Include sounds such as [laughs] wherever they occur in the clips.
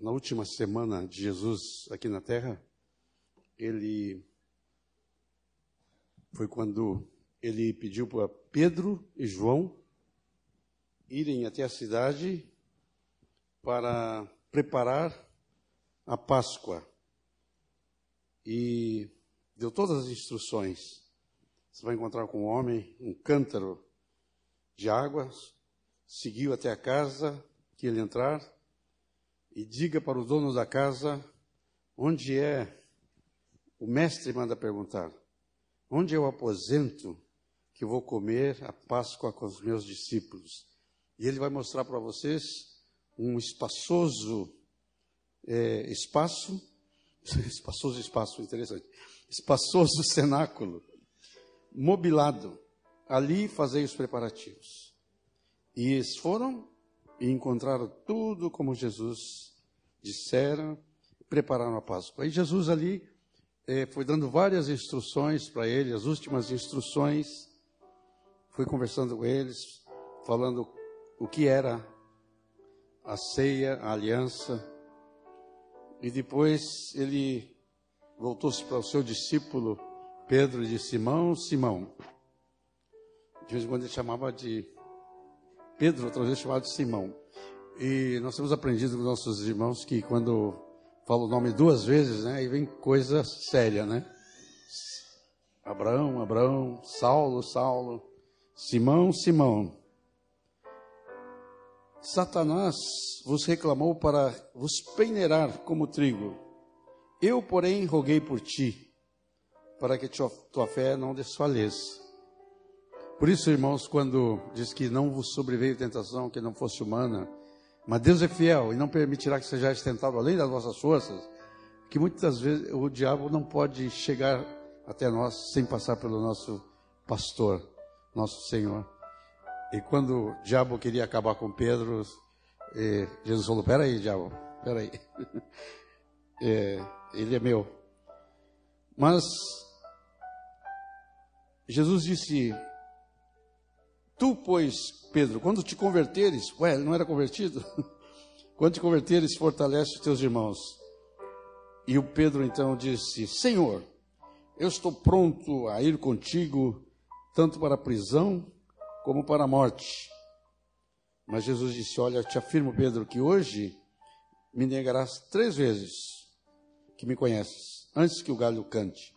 na última semana de Jesus aqui na terra, ele foi quando ele pediu para Pedro e João irem até a cidade para preparar a Páscoa. E deu todas as instruções. Você vai encontrar com um homem um cântaro de água, seguiu até a casa que ele entrar e diga para o dono da casa onde é. O mestre manda perguntar: onde é o aposento que vou comer a Páscoa com os meus discípulos? E ele vai mostrar para vocês um espaçoso é, espaço, [laughs] espaçoso espaço, interessante, espaçoso [laughs] cenáculo, mobilado. Ali fazei os preparativos. E eles foram e encontraram tudo como Jesus dissera, prepararam a Páscoa. E Jesus ali eh, foi dando várias instruções para ele, as últimas instruções, foi conversando com eles, falando o que era a ceia, a aliança. E depois ele voltou-se para o seu discípulo Pedro e disse: Simão, Simão. De vez em quando ele chamava de Pedro, outra vez chamado Simão. E nós temos aprendido com nossos irmãos que quando fala o nome duas vezes, né, aí vem coisa séria, né? Abraão, Abraão, Saulo, Saulo, Simão, Simão. Satanás vos reclamou para vos peneirar como trigo. Eu, porém, roguei por ti, para que tua fé não desfaleça. Por isso, irmãos, quando diz que não vos sobreveio tentação que não fosse humana, mas Deus é fiel e não permitirá que sejais tentado além das vossas forças, que muitas vezes o diabo não pode chegar até nós sem passar pelo nosso pastor, nosso Senhor. E quando o diabo queria acabar com Pedro, eh, Jesus falou: Peraí, diabo, peraí. é, [laughs] ele é meu. Mas Jesus disse: Tu, pois, Pedro, quando te converteres, ué, ele não era convertido? [laughs] quando te converteres, fortalece os teus irmãos. E o Pedro então disse: Senhor, eu estou pronto a ir contigo, tanto para a prisão como para a morte. Mas Jesus disse: Olha, te afirmo, Pedro, que hoje me negarás três vezes que me conheces, antes que o galho cante.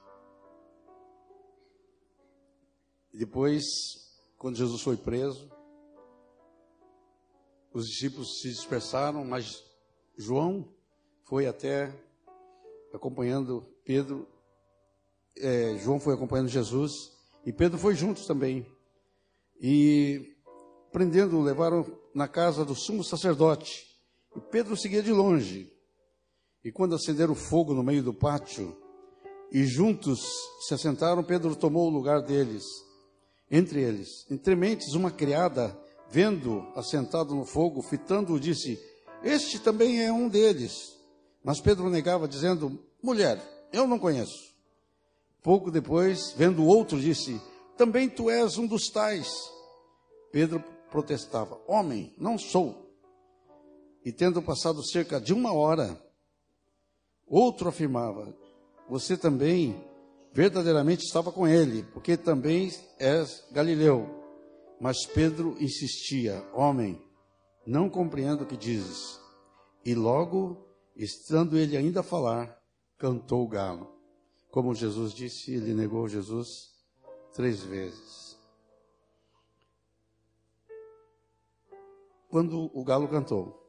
Depois quando Jesus foi preso, os discípulos se dispersaram, mas João foi até acompanhando Pedro, é, João foi acompanhando Jesus, e Pedro foi juntos também. E prendendo, levaram na casa do sumo sacerdote. E Pedro seguia de longe. E quando acenderam fogo no meio do pátio, e juntos se assentaram, Pedro tomou o lugar deles entre eles. Entre mentes, uma criada, vendo assentado no fogo, fitando-o, disse: Este também é um deles. Mas Pedro negava, dizendo: Mulher, eu não conheço. Pouco depois, vendo outro, disse: Também tu és um dos tais. Pedro protestava: Homem, não sou. E tendo passado cerca de uma hora, outro afirmava: Você também verdadeiramente estava com ele, porque também és Galileu. Mas Pedro insistia: Homem, não compreendo o que dizes. E logo, estando ele ainda a falar, cantou o galo. Como Jesus disse, ele negou Jesus três vezes. Quando o galo cantou,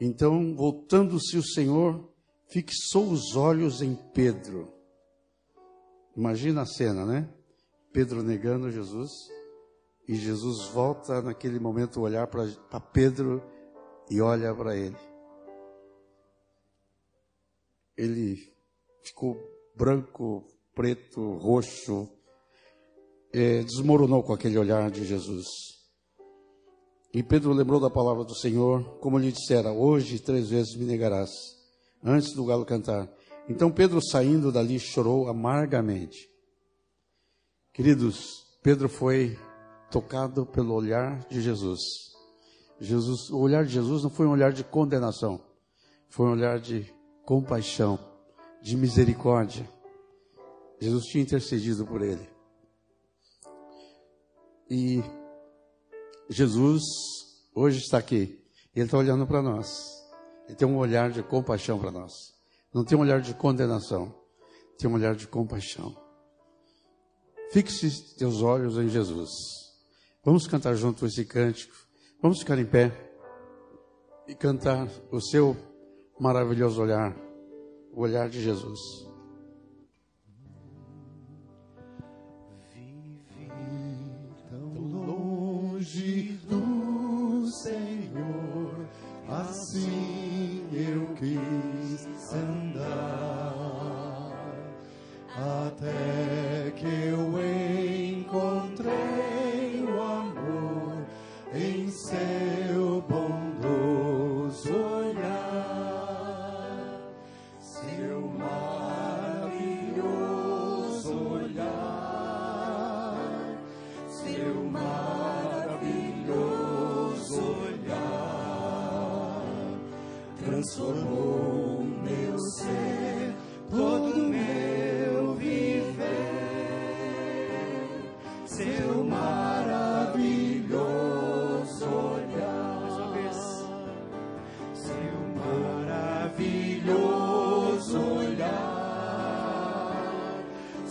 então, voltando-se o Senhor, fixou os olhos em Pedro Imagina a cena, né? Pedro negando Jesus e Jesus volta naquele momento olhar para Pedro e olha para ele. Ele ficou branco, preto, roxo, é, desmoronou com aquele olhar de Jesus. E Pedro lembrou da palavra do Senhor, como lhe dissera: Hoje três vezes me negarás, antes do galo cantar. Então Pedro, saindo dali, chorou amargamente. Queridos, Pedro foi tocado pelo olhar de Jesus. Jesus, o olhar de Jesus não foi um olhar de condenação, foi um olhar de compaixão, de misericórdia. Jesus tinha intercedido por ele. E Jesus hoje está aqui. Ele está olhando para nós. Ele tem um olhar de compaixão para nós. Não tem um olhar de condenação. Tem um olhar de compaixão. Fixe teus olhos em Jesus. Vamos cantar junto esse cântico. Vamos ficar em pé e cantar o seu maravilhoso olhar, o olhar de Jesus.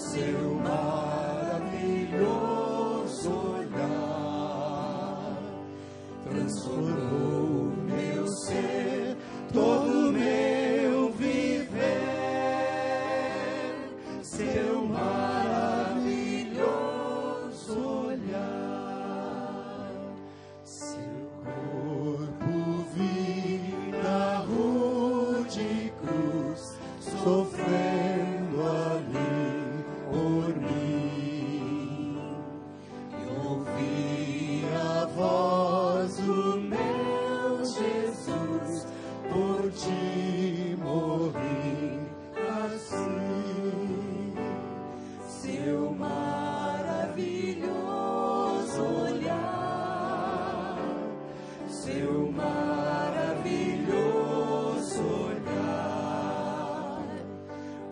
seu mar.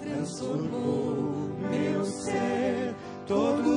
transformou meu ser todo.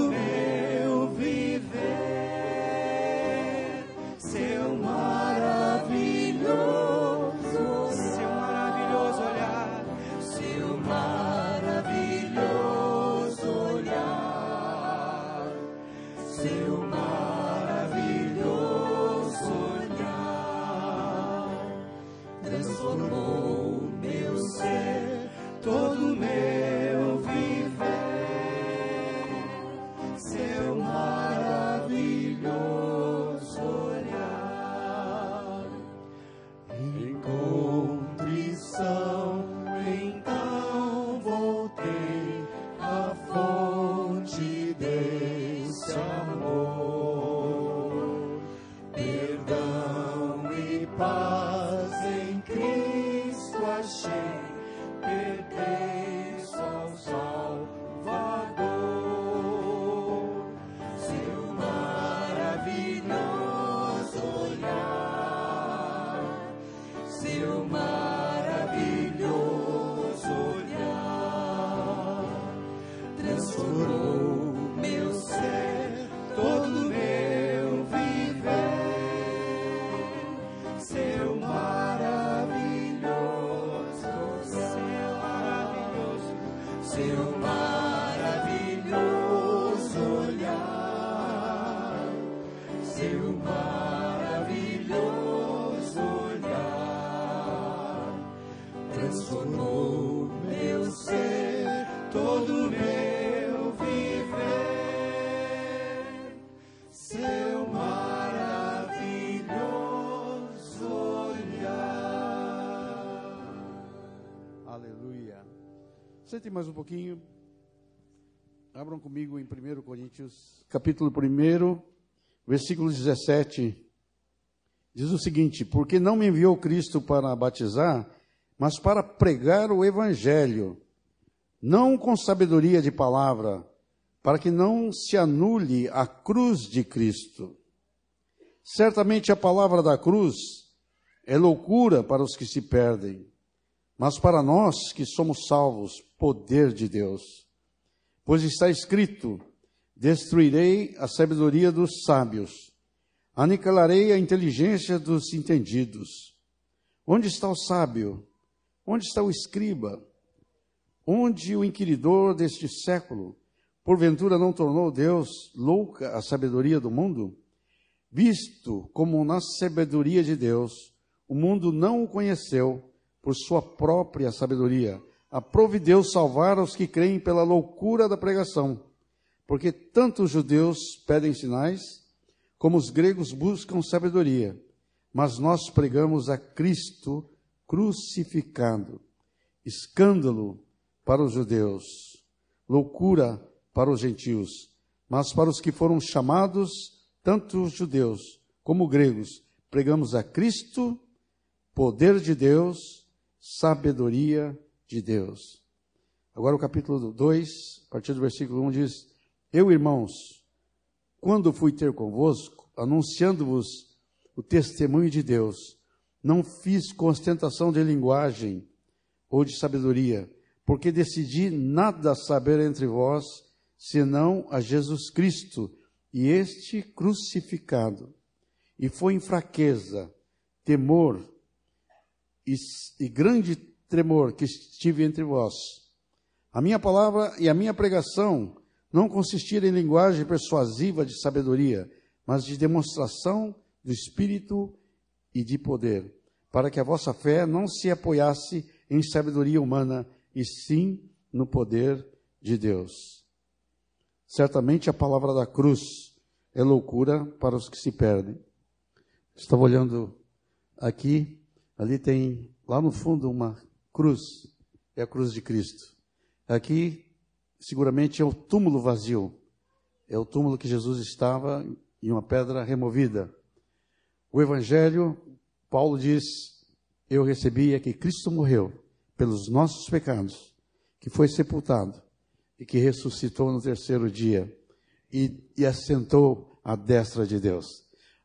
paz. Sente mais um pouquinho. Abram comigo em 1 Coríntios, capítulo 1, versículo 17. Diz o seguinte: Porque não me enviou Cristo para batizar, mas para pregar o Evangelho, não com sabedoria de palavra, para que não se anule a cruz de Cristo. Certamente a palavra da cruz é loucura para os que se perdem mas para nós que somos salvos, poder de Deus. Pois está escrito: Destruirei a sabedoria dos sábios, aniquilarei a inteligência dos entendidos. Onde está o sábio? Onde está o escriba? Onde o inquiridor deste século? Porventura não tornou Deus louca a sabedoria do mundo? Visto como na sabedoria de Deus, o mundo não o conheceu por sua própria sabedoria, aprove Deus salvar os que creem pela loucura da pregação, porque tanto os judeus pedem sinais, como os gregos buscam sabedoria, mas nós pregamos a Cristo crucificado, escândalo para os judeus, loucura para os gentios, mas para os que foram chamados, tanto os judeus como gregos, pregamos a Cristo, poder de Deus, sabedoria de Deus. Agora o capítulo 2, a partir do versículo 1 diz: Eu, irmãos, quando fui ter convosco, anunciando-vos o testemunho de Deus, não fiz com ostentação de linguagem ou de sabedoria, porque decidi nada saber entre vós, senão a Jesus Cristo e este crucificado. E foi em fraqueza, temor e, e grande tremor que estive entre vós. A minha palavra e a minha pregação não consistiram em linguagem persuasiva de sabedoria, mas de demonstração do Espírito e de poder, para que a vossa fé não se apoiasse em sabedoria humana, e sim no poder de Deus. Certamente a palavra da cruz é loucura para os que se perdem. Estava olhando aqui, ali tem lá no fundo uma cruz, é a cruz de Cristo. Aqui, seguramente, é o túmulo vazio, é o túmulo que Jesus estava e uma pedra removida. O Evangelho, Paulo diz: Eu recebi é que Cristo morreu pelos nossos pecados, que foi sepultado e que ressuscitou no terceiro dia e, e assentou à destra de Deus.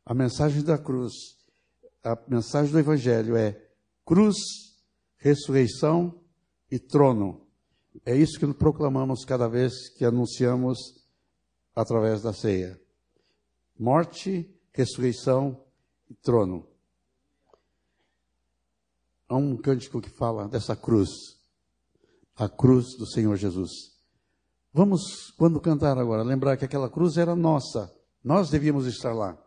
A mensagem da cruz, a mensagem do Evangelho é cruz, ressurreição e trono. É isso que proclamamos cada vez que anunciamos através da ceia. Morte, ressurreição e trono. Há um cântico que fala dessa cruz, a cruz do Senhor Jesus. Vamos, quando cantar agora, lembrar que aquela cruz era nossa, nós devíamos estar lá.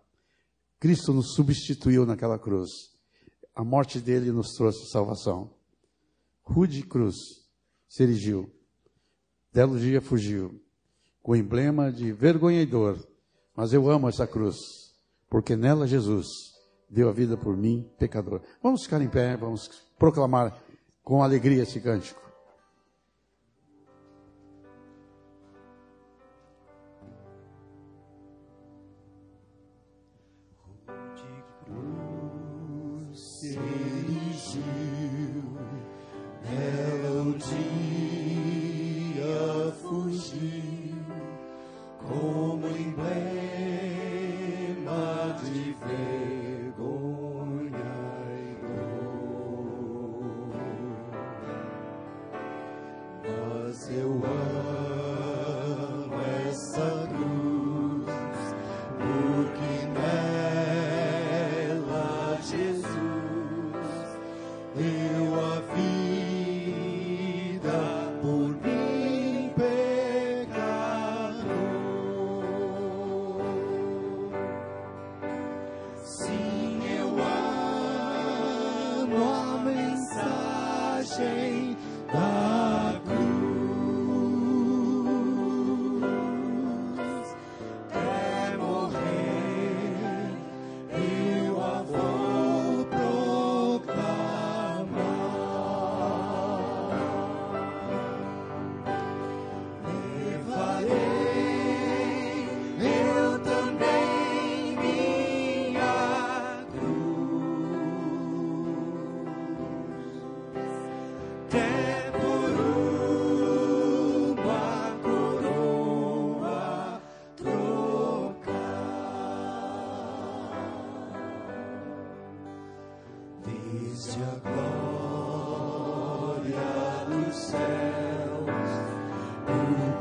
Cristo nos substituiu naquela cruz. A morte dele nos trouxe salvação. Rude cruz se erigiu. Belo dia fugiu, com o emblema de vergonha e dor. Mas eu amo essa cruz, porque nela Jesus deu a vida por mim, pecador. Vamos ficar em pé, vamos proclamar com alegria esse cântico.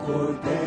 por terra.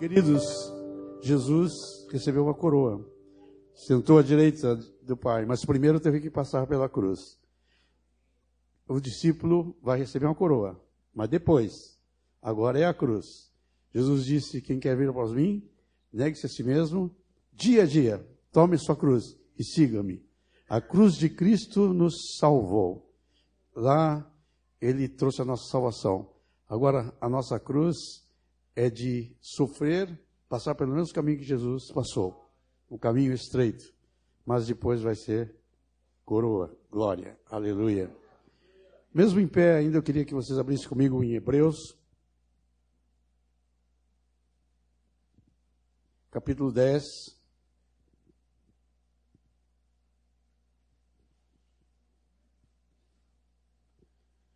Queridos, Jesus recebeu uma coroa, sentou à direita do Pai, mas primeiro teve que passar pela cruz. O discípulo vai receber uma coroa, mas depois, agora é a cruz. Jesus disse: Quem quer vir após mim, negue-se a si mesmo, dia a dia, tome sua cruz e siga-me. A cruz de Cristo nos salvou. Lá ele trouxe a nossa salvação. Agora, a nossa cruz é de sofrer, passar pelo mesmo caminho que Jesus passou. O caminho estreito. Mas depois vai ser coroa, glória, aleluia. Mesmo em pé, ainda eu queria que vocês abrissem comigo em Hebreus, capítulo 10.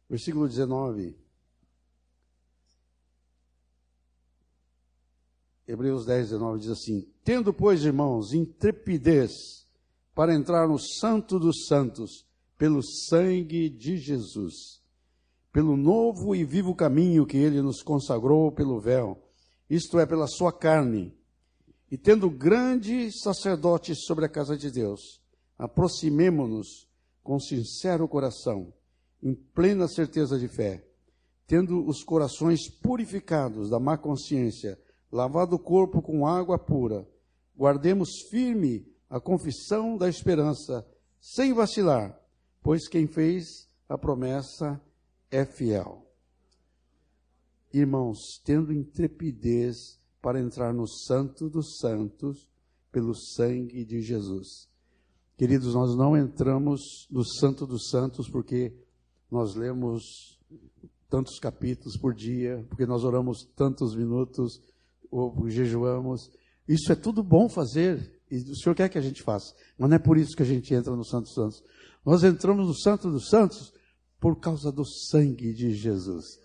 Versículo 19. Hebreus 10, 19 diz assim: Tendo, pois, irmãos, intrepidez para entrar no Santo dos Santos, pelo sangue de Jesus, pelo novo e vivo caminho que ele nos consagrou pelo véu, isto é, pela sua carne, e tendo grande sacerdote sobre a casa de Deus, aproximemo-nos com sincero coração, em plena certeza de fé, tendo os corações purificados da má consciência, lavado o corpo com água pura, guardemos firme a confissão da esperança, sem vacilar, pois quem fez a promessa é fiel. Irmãos, tendo intrepidez para entrar no Santo dos Santos pelo sangue de Jesus. Queridos, nós não entramos no Santo dos Santos porque nós lemos tantos capítulos por dia, porque nós oramos tantos minutos, ou jejuamos. Isso é tudo bom fazer, e o Senhor quer que a gente faça, mas não é por isso que a gente entra no Santo dos Santos. Nós entramos no Santo dos Santos por causa do sangue de Jesus.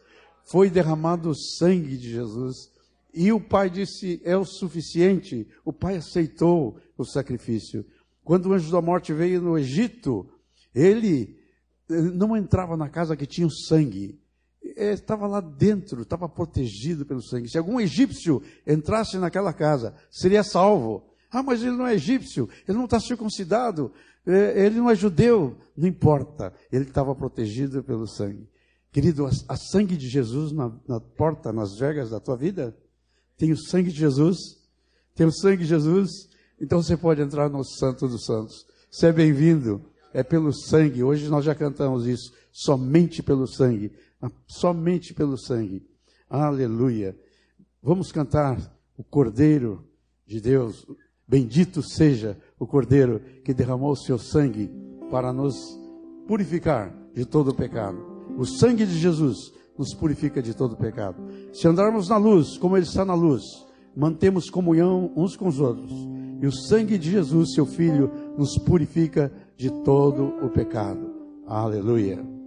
Foi derramado o sangue de Jesus e o pai disse: é o suficiente. O pai aceitou o sacrifício. Quando o anjo da morte veio no Egito, ele eh, não entrava na casa que tinha o sangue. Eh, estava lá dentro, estava protegido pelo sangue. Se algum egípcio entrasse naquela casa, seria salvo. Ah, mas ele não é egípcio, ele não está circuncidado, eh, ele não é judeu. Não importa, ele estava protegido pelo sangue. Querido, a, sangue de Jesus na, na porta, nas vergas da tua vida, tem o sangue de Jesus? Tem o sangue de Jesus? Então você pode entrar no Santo dos Santos. Você é bem-vindo. É pelo sangue. Hoje nós já cantamos isso. Somente pelo sangue. Somente pelo sangue. Aleluia. Vamos cantar o Cordeiro de Deus. Bendito seja o Cordeiro que derramou o seu sangue para nos purificar de todo o pecado. O sangue de Jesus nos purifica de todo pecado. Se andarmos na luz, como Ele está na luz, mantemos comunhão uns com os outros. E o sangue de Jesus, seu Filho, nos purifica de todo o pecado. Aleluia.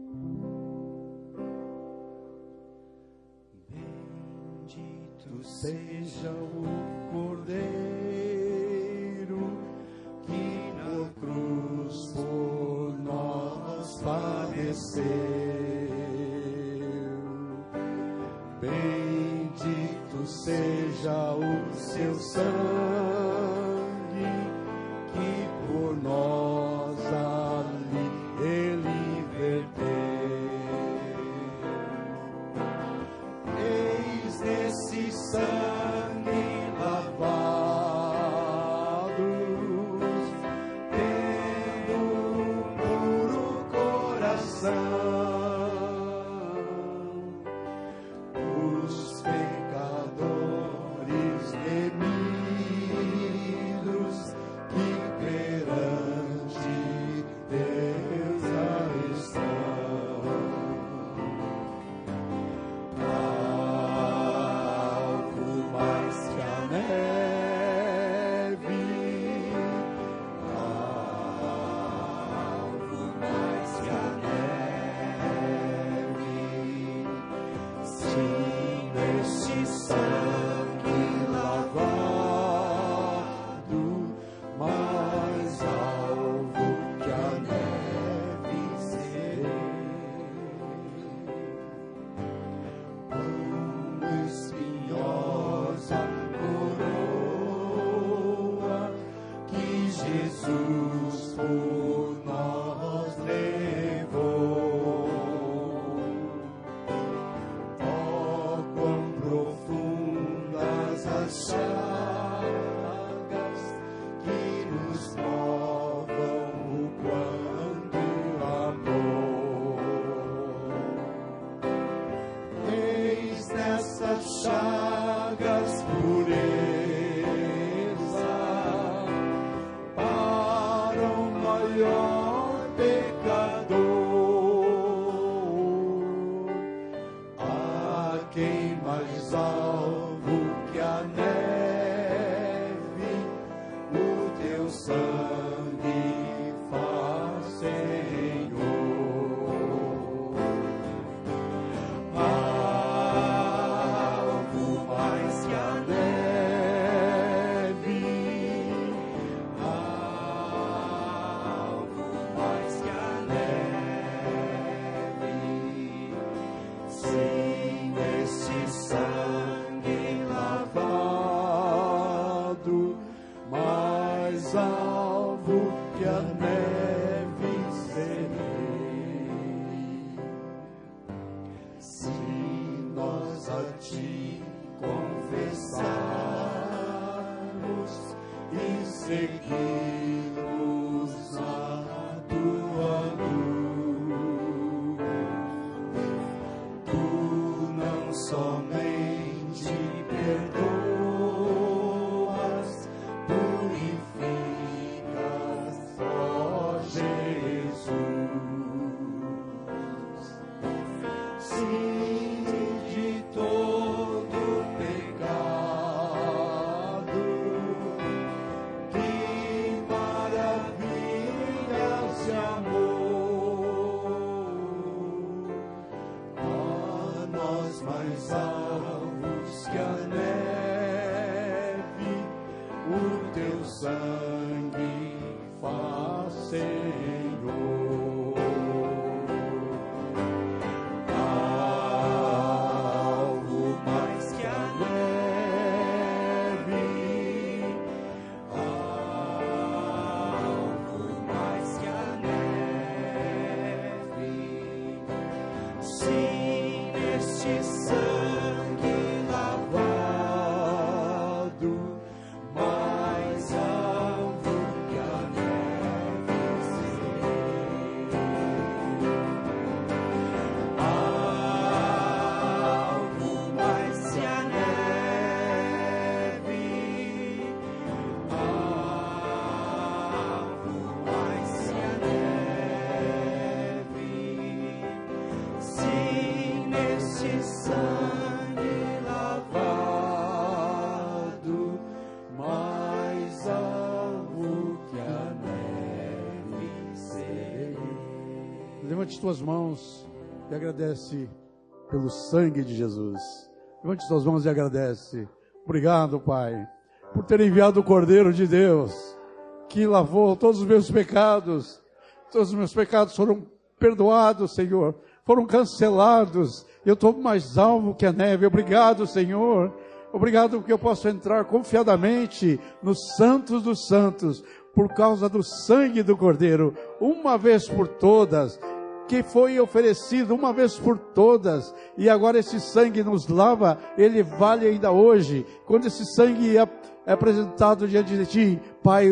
Seu Levante suas mãos e agradece pelo sangue de Jesus. Levante suas mãos e agradece. Obrigado, Pai, por ter enviado o Cordeiro de Deus, que lavou todos os meus pecados. Todos os meus pecados foram perdoados, Senhor. Foram cancelados. Eu estou mais alvo que a neve. Obrigado, Senhor. Obrigado porque eu posso entrar confiadamente nos santos dos santos, por causa do sangue do Cordeiro, uma vez por todas que foi oferecido uma vez por todas, e agora esse sangue nos lava, ele vale ainda hoje. Quando esse sangue é, é apresentado diante de ti, Pai,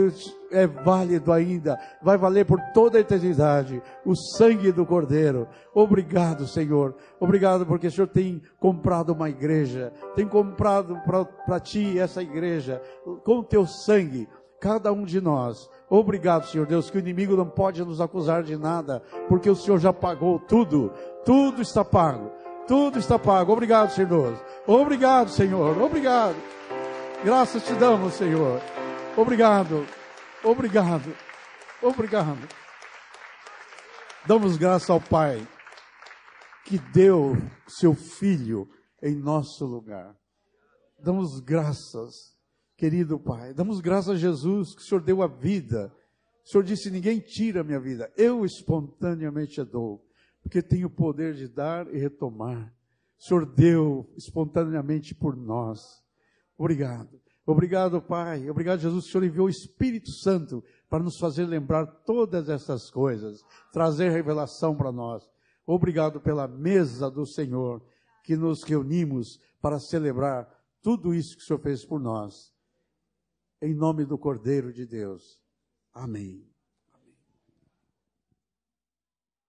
é válido ainda, vai valer por toda a eternidade o sangue do Cordeiro. Obrigado, Senhor. Obrigado porque o Senhor tem comprado uma igreja, tem comprado para ti essa igreja com o teu sangue, cada um de nós Obrigado, Senhor Deus, que o inimigo não pode nos acusar de nada, porque o Senhor já pagou tudo. Tudo está pago. Tudo está pago. Obrigado, Senhor Deus. Obrigado, Senhor. Obrigado. Graças te damos, Senhor. Obrigado. Obrigado. Obrigado. Damos graça ao Pai que deu seu filho em nosso lugar. Damos graças Querido Pai, damos graças a Jesus que o Senhor deu a vida. O Senhor disse: Ninguém tira a minha vida, eu espontaneamente a dou, porque tenho o poder de dar e retomar. O Senhor deu espontaneamente por nós. Obrigado. Obrigado, Pai. Obrigado, Jesus. O Senhor enviou o Espírito Santo para nos fazer lembrar todas essas coisas, trazer revelação para nós. Obrigado pela mesa do Senhor que nos reunimos para celebrar tudo isso que o Senhor fez por nós. Em nome do Cordeiro de Deus. Amém.